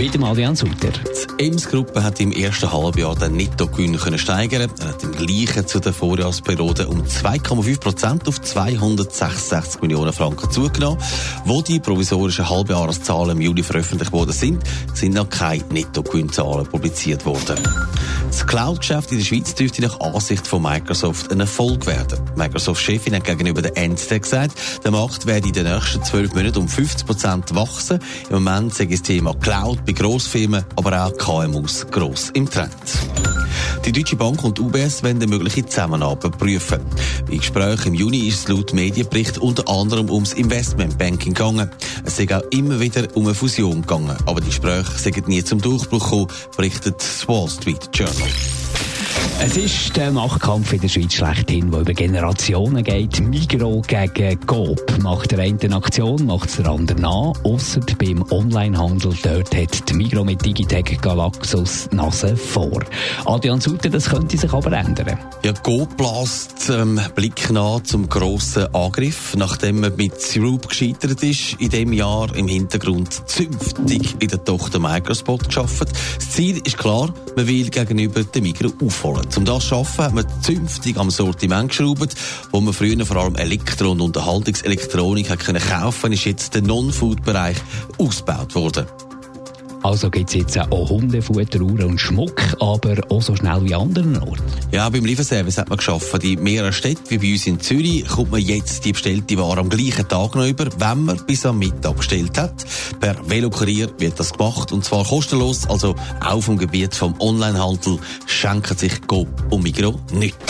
Mit dem Adrian Sutter. Die Ems-Gruppe hat im ersten Halbjahr den Nettogewinn können steigern. Er hat im gleichen zu der Vorjahrsperiode um 2,5 Prozent auf 266 Millionen Franken zugenommen. Wo die provisorischen Halbjahreszahlen im Juli veröffentlicht worden sind, sind noch keine Nettogewinnzahlen publiziert worden. Das Cloud-Geschäft in der Schweiz dürfte nach Ansicht von Microsoft ein Erfolg werden. Microsoft-Chefin hat gegenüber der NZD gesagt, der Markt werde in den nächsten zwölf Monaten um 50 Prozent wachsen. Im Moment sei das Thema Cloud bei Grossfirmen, aber auch KMUs gross im Trend. Die Deutsche Bank und UBS wollen eine mögliche Zusammenarbeit prüfen. Im Gespräch im Juni ist es laut Medienbericht unter anderem ums Investmentbanking gegangen. Es sei auch immer wieder um eine Fusion gegangen, aber die Gespräche sind nie zum Durchbruch gekommen, berichtet das Wall Street Journal. Es ist der Machtkampf in der Schweiz schlechthin, der über Generationen geht. Migro gegen Coop. Macht der eine eine Aktion, macht es der andere nach. Ausser beim Onlinehandel, dort hat die Migro mit Digitec Galaxus Nase vor. Adrian Sutter, das könnte sich aber ändern. Ja, Coop bläst ähm, Blick nach zum grossen Angriff, nachdem man mit Syrup gescheitert ist, in dem Jahr im Hintergrund zünftig in der Tochter Microspot geschafft. Das Ziel ist klar, man will gegenüber dem Migro aufholen. Um das zu schaffen, hat man zünftig am Sortiment geschraubt, wo man früher vor allem Elektro- und Unterhaltungselektronik hat können kaufen, ist jetzt der Non-Food-Bereich ausgebaut worden. Also gibt es jetzt auch Hundefutter, Uhren und Schmuck, aber auch so schnell wie anderen Orten. Ja, beim Lieferservice hat man geschafft. In mehreren Städten, wie bei uns in Zürich, kommt man jetzt die bestellte Ware am gleichen Tag noch über, wenn man bis am Mittag bestellt hat. Per Velokurier wird das gemacht und zwar kostenlos, also auch vom Gebiet vom Onlinehandel schenken sich Coop und Migro nichts.